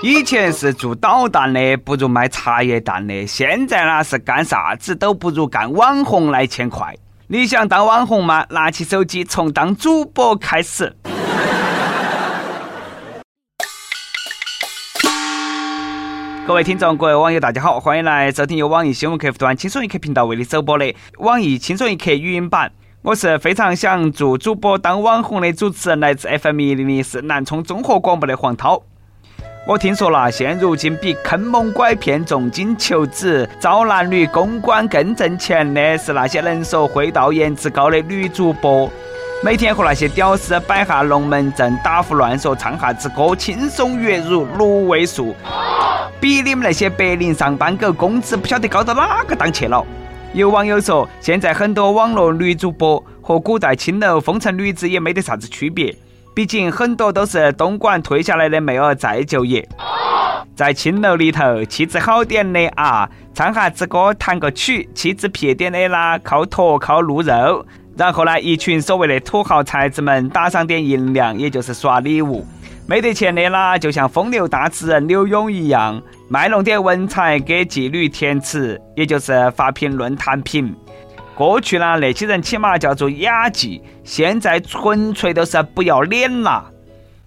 以前是做导弹的不如卖茶叶蛋的，现在呢是干啥子都不如干网红来钱快。你想当网红吗？拿起手机从当主播开始。各位听众，各位网友，大家好，欢迎来收听由网易新闻客户端轻松一刻频道为你首播的网易轻松一刻语音版。我是非常想做主播当网红的主持人，来自 FM 一零零四南充综合广播的黄涛。我听说了，现如今比坑蒙拐骗、重金求子、招男女公关更挣钱的是那些能说会道、颜值高的女主播。每天和那些屌丝摆下龙门阵、打胡乱说、唱下子歌，轻松月入六位数，比你们那些白领上班狗工资不晓得高到哪个档去了。有网友说，现在很多网络女主播和古代青楼风尘女子也没得啥子区别，毕竟很多都是东莞退下来的妹儿再就业。在青楼里头，气质好点的啊，唱下子歌、弹个曲；气质撇点的啦，靠坨靠露肉。然后呢，一群所谓的土豪才子们打上点银两，也就是刷礼物。没得钱的啦，就像风流大词人柳永一样，卖弄点文采给妓女填词，也就是发评论弹评。过去呢，那些人起码叫做雅妓，现在纯粹都是不要脸了。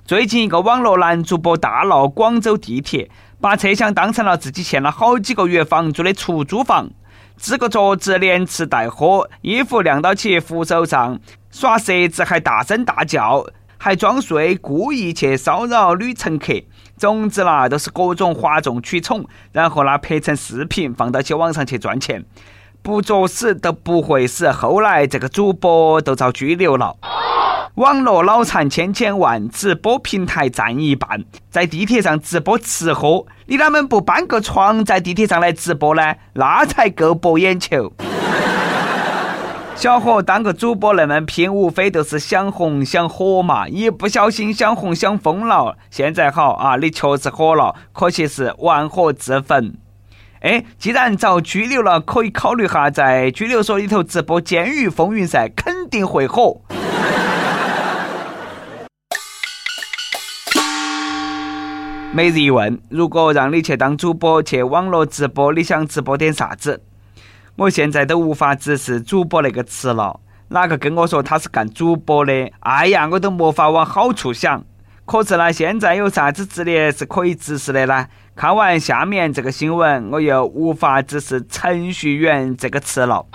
最近一个网络男主播大闹广州地铁，把车厢当成了自己欠了好几个月房租的出租房。支个桌子，连吃带喝，衣服晾到起扶手上，耍色子还大声大叫，还装睡，故意去骚扰女乘客。总之啦，都是各种哗众取宠，然后呢拍成视频放到起网上去赚钱。不作死都不会死。后来这个主播都遭拘留了。网络脑残千千万，直播平台占一半，在地铁上直播吃喝，你啷们不搬个床在地铁上来直播呢？那才够博眼球。小伙当个主播那么拼，无非都是想红想火嘛，一不小心想红想疯了。现在好啊，你确实火了，可惜是玩火自焚。哎，既然遭拘留了，可以考虑下在拘留所里头直播监狱风云噻，肯定会火。每日一问：如果让你去当主播，去网络直播，你想直播点啥子？我现在都无法直视“主播”那个词了。哪个跟我说他是干主播的？哎呀，我都没法往好处想。可是呢，现在有啥子职业是可以直视的呢？看完下面这个新闻，我又无法直视“程序员”这个词了。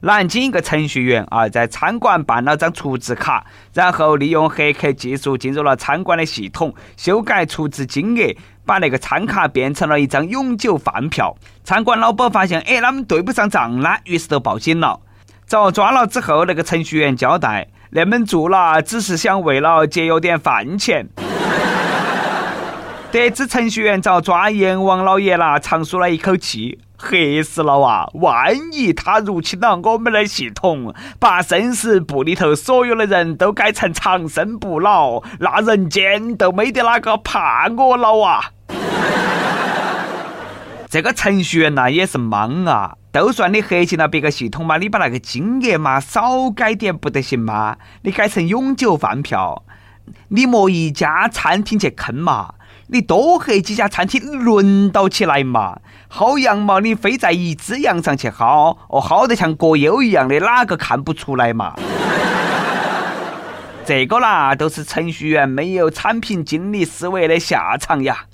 南京一个程序员啊，在餐馆办了张储值卡，然后利用黑客技术进入了餐馆的系统，修改储值金额，把那个餐卡变成了一张永久饭票。餐馆老板发现，哎，他们对不上账呢，于是都报警了。遭抓了之后，那个程序员交代，那么做了只是想为了节约点饭钱。得知程序员遭抓，阎王老爷啦长舒了一口气。黑死了哇！万一他入侵了我们的系统，把生死簿里头所有的人都改成长生不老，那人间都没得哪个怕我了哇！这个程序员呐也是莽啊！都算你黑进了别个系统嘛，你把那个金额嘛少改点不得行吗？你改成永久饭票，你莫一家餐厅去坑嘛！你多黑几家餐厅轮到起来嘛？薅羊毛你非在一只羊上去薅，哦，薅得像国优一样的，哪个看不出来嘛？这个啦，都是程序员没有产品经理思维的下场呀！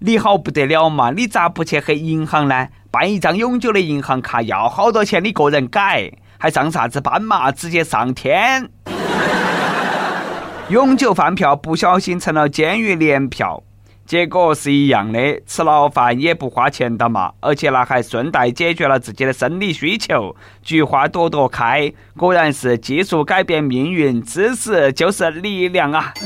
你好不得了嘛？你咋不去黑银行呢？办一张永久的银行卡要好多钱？你个人改，还上啥子班嘛？直接上天！永久饭票不小心成了监狱年票。结果是一样的，吃牢饭也不花钱的嘛，而且呢还顺带解决了自己的生理需求。菊花朵朵开，果然是技术改变命运，知识就是力量啊！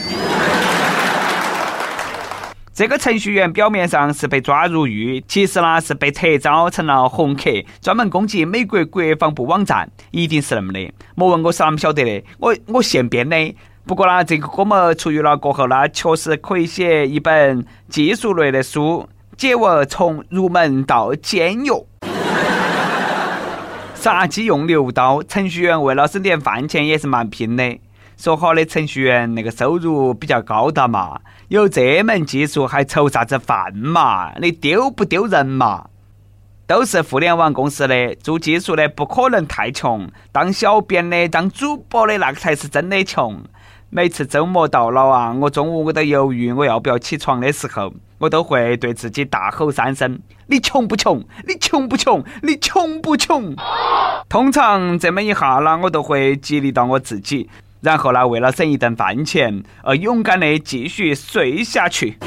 这个程序员表面上是被抓入狱，其实呢是被撤招成了红客，专门攻击美国国防部网站，一定是那么的。莫问我是啷么晓得的，我我现编的。不过呢，这个哥们出狱了过后呢，确实可以写一本技术类的书，解我从入门到监狱。杀鸡用牛刀，程序员为了省点饭钱也是蛮拼的。说好的程序员那个收入比较高的嘛，有这门技术还愁啥子饭嘛？你丢不丢人嘛？都是互联网公司的，做技术的不可能太穷，当小编的、当主播的那个才是真的穷。每次周末到了啊，我中午我都犹豫我要不要起床的时候，我都会对自己大吼三声：“你穷不穷？你穷不穷？你穷不穷？”通常这么一下呢，我都会激励到我自己，然后呢，为了省一顿饭钱，而勇敢的继续睡下去。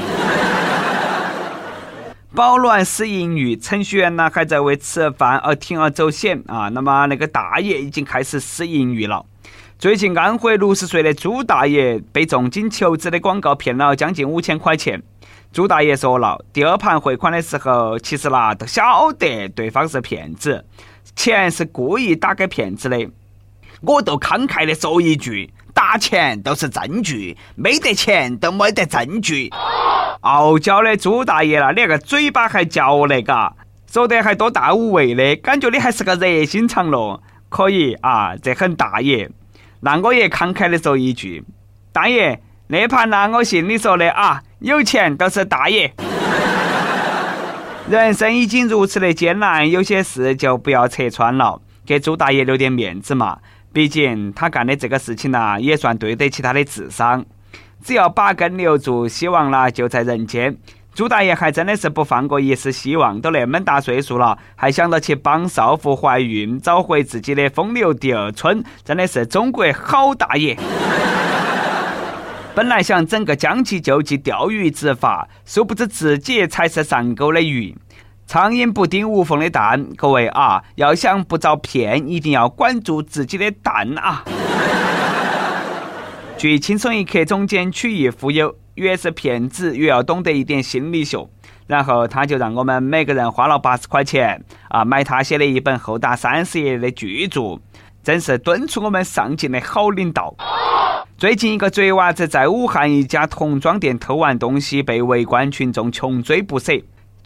保暖思淫欲，程序员呢还在为吃饭而铤而走险啊！那么那个大爷已经开始思淫欲了。最近安徽六十岁的朱大爷被重金求职的广告骗了将近五千块钱。朱大爷说了，第二盘汇款的时候，其实啦都晓得对方是骗子，钱是故意打给骗子的。我都慷慨的说一句：打钱都是证据，没得钱都没得证据。傲娇的朱大爷了，你那个嘴巴还嚼那个，说得还多大无畏的感觉，你还是个热心肠咯。可以啊，这很大爷。那我也慷慨的说一句，大爷，那盘呢，我信你说的啊，有钱都是大爷。人生已经如此的艰难，有些事就不要拆穿了，给朱大爷留点面子嘛。毕竟他干的这个事情呢，也算对得起他的智商。只要把根留住，希望呢就在人间。朱大爷还真的是不放过一丝希望，都那么大岁数了，还想到去帮少妇怀孕，找回自己的风流第二春，真的是中国好大爷。本来想整个将计就计钓鱼执法，殊不知自己才是上钩的鱼。苍蝇不叮无缝的蛋，各位啊，要想不遭骗，一定要管住自己的蛋啊！据轻松一刻总监曲艺忽悠，越是骗子越要懂得一点心理学。然后他就让我们每个人花了八十块钱啊，买他写的一本厚达三十页的巨著，真是敦促我们上进的好领导。最近一个贼娃子在武汉一家童装店偷完东西，被围观群众穷追不舍。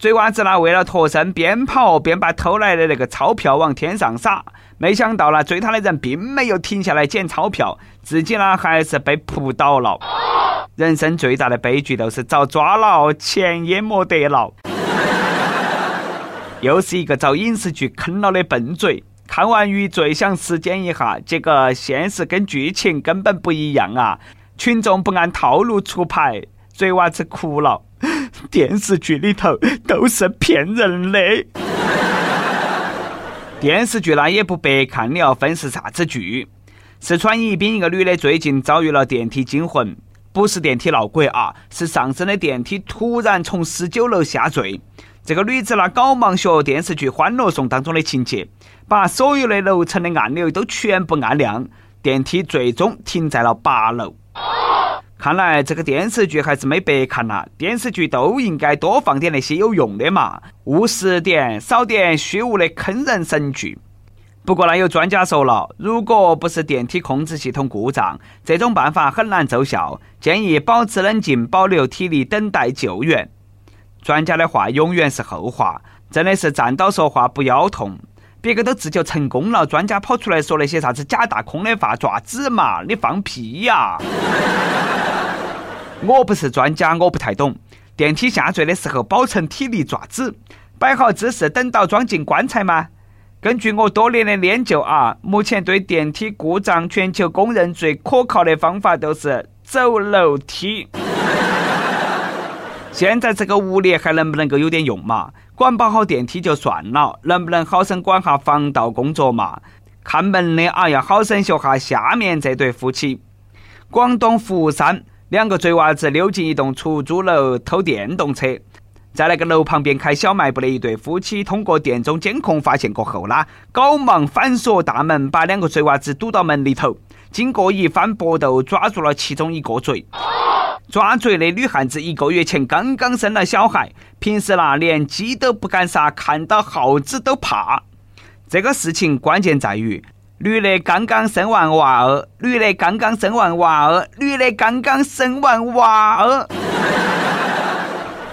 贼娃子呢，为了脱身，边跑边把偷来的那个钞票往天上撒。没想到呢，追他的人并没有停下来捡钞票，自己呢还是被扑倒了。人生最大的悲剧就是遭抓了，钱也没得了。又是一个遭影视剧坑了的笨嘴。看完余罪想实践一下，结果现实跟剧情根本不一样啊！群众不按套路出牌，嘴娃子哭了。电视剧里头都是骗人的。电视剧那也不白看，你要分是啥子剧。四川宜宾一个女的最近遭遇了电梯惊魂，不是电梯闹鬼啊，是上升的电梯突然从十九楼下坠。这个女子呢，搞忙学电视剧《欢乐颂》当中的情节，把所有的楼层的按钮都全部按亮，电梯最终停在了八楼。看来这个电视剧还是没白看呐！电视剧都应该多放点那些有用的嘛，务实点，少点虚无的坑人神剧。不过呢，有专家说了，如果不是电梯控制系统故障，这种办法很难奏效，建议保持冷静，保留体力，等待救援。专家的话永远是后话，真的是站到说话不腰痛。别个都自救成功了，专家跑出来说那些啥子假大空的话，爪子嘛？你放屁呀！我不是专家，我不太懂。电梯下坠的时候，保存体力爪子，摆好姿势，等到装进棺材吗？根据我多年的研究啊，目前对电梯故障，全球公认最可靠的方法都是走楼梯。现在这个物业还能不能够有点用嘛？管不好电梯就算了，能不能好生管下防盗工作嘛？看门的啊，要好生学下下面这对夫妻。广东佛山。两个贼娃子溜进一栋出租楼偷电动车，在那个楼旁边开小卖部的一对夫妻，通过店中监控发现过后啦，赶忙反锁大门，把两个贼娃子堵到门里头。经过一番搏斗，抓住了其中一个贼。抓贼的女汉子一个月前刚刚生了小孩，平时啦连鸡都不敢杀，看到耗子都怕。这个事情关键在于。女的刚刚生完娃儿，女的刚刚生完娃儿，女的刚刚生完娃儿。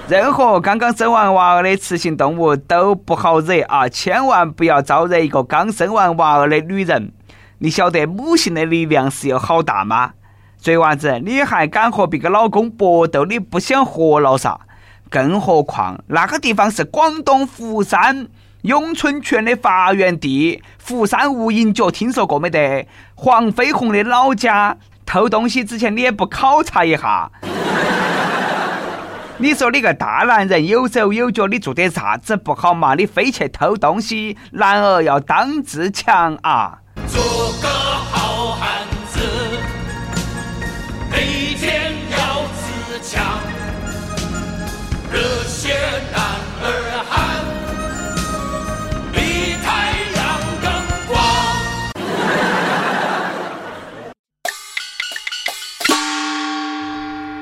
任何刚刚生完娃儿的雌性动物都不好惹啊！千万不要招惹一个刚生完娃儿的女人。你晓得母性的力量是有好大吗？嘴娃子，你还敢和别个老公搏斗？你不想活了噻？更何况那个地方是广东佛山咏春拳的发源地，福山无影脚听说过没得？黄飞鸿的老家，偷东西之前你也不考察一下？你说你个大男人有手有脚，你做点啥子不好嘛？你非去偷东西，男儿要当自强啊！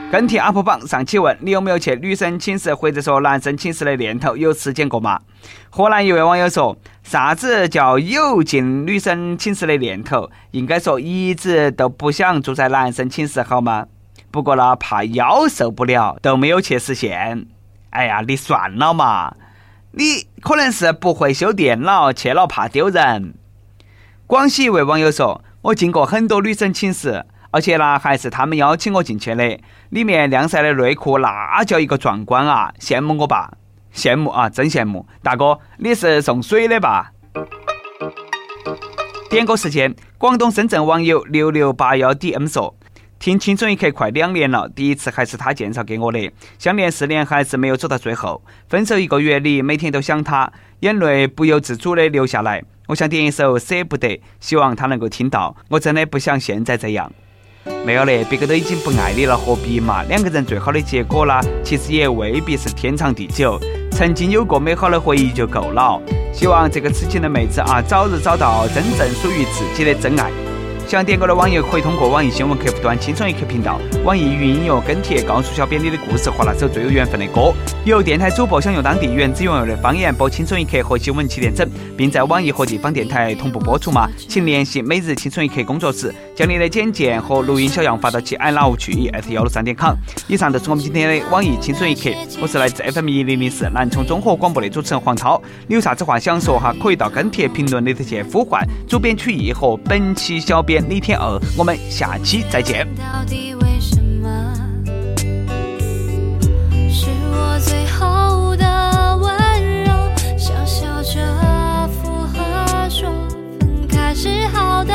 跟帖 UP 榜上期问：你有没有去女生寝室或者说男生寝室的念头？有实践过吗？河南一位网友说。啥子叫有进女生寝室的念头？应该说一直都不想住在男生寝室，好吗？不过呢，怕腰受不了，都没有去实现。哎呀，你算了嘛！你可能是不会修电脑，去了怕丢人。广西一位网友说：“我进过很多女生寝室，而且呢，还是他们邀请我进去的。里面晾晒的内裤那叫一个壮观啊！羡慕我吧。”羡慕啊，真羡慕！大哥，你是送水的吧？点歌时间，广东深圳网友六六八幺 DM 说：听青春一刻快两年了，第一次还是他介绍给我的，相恋四年还是没有走到最后，分手一个月里每天都想他，眼泪不由自主的流下来。我想点一首舍不得，希望他能够听到。我真的不想现在这样。没有嘞，别个都已经不爱你了，何必嘛？两个人最好的结果呢，其实也未必是天长地久。曾经有过美好的回忆就够了。希望这个痴情的妹子啊，早日找到真正属于自己的真爱。想点歌的网友可以通过网易新闻客户端“轻松一刻”频道、网易云音乐跟帖告诉小编你的故事和那首最有缘分的歌。有电台主播想用当地原汁原味的方言播《轻松一刻》和新闻七点整，并在网易和地方电台同步播出吗？请联系每日《轻松一刻》工作室，将你的简介和录音小样发到其 i love 去 at 幺六三点 com。以上就是我们今天的网易《轻松一刻》，我是来自 FM 一零零四南充综合广播的主持人黄涛。你有啥子话想说哈？可以到跟帖评论里头去呼唤主编曲艺和本期小编。李天二，我们下期再见。到底为什么是我最后的温柔，小笑着附和说分开是好的，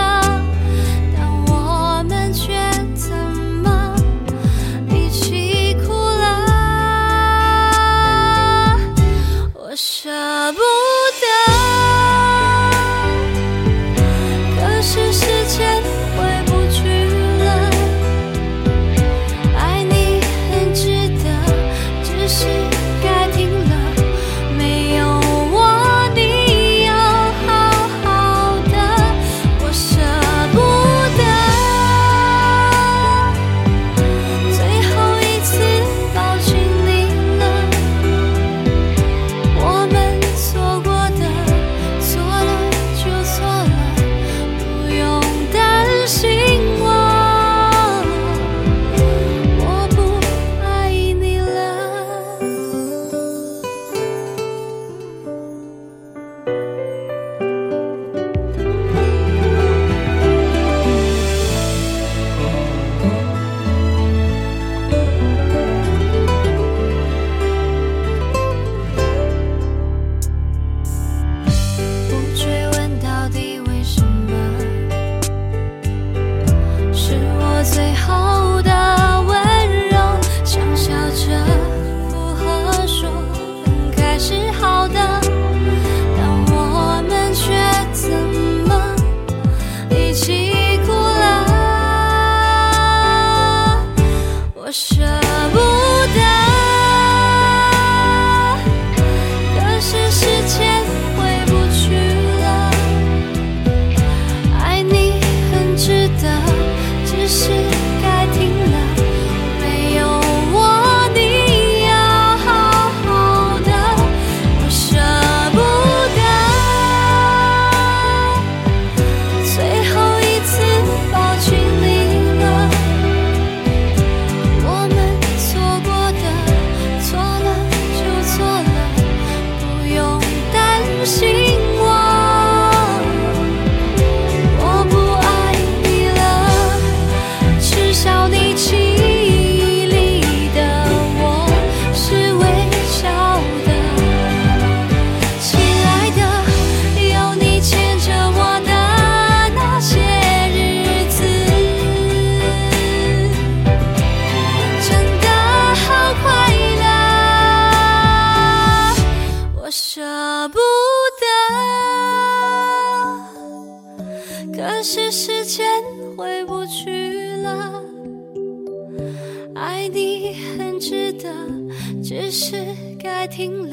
听了。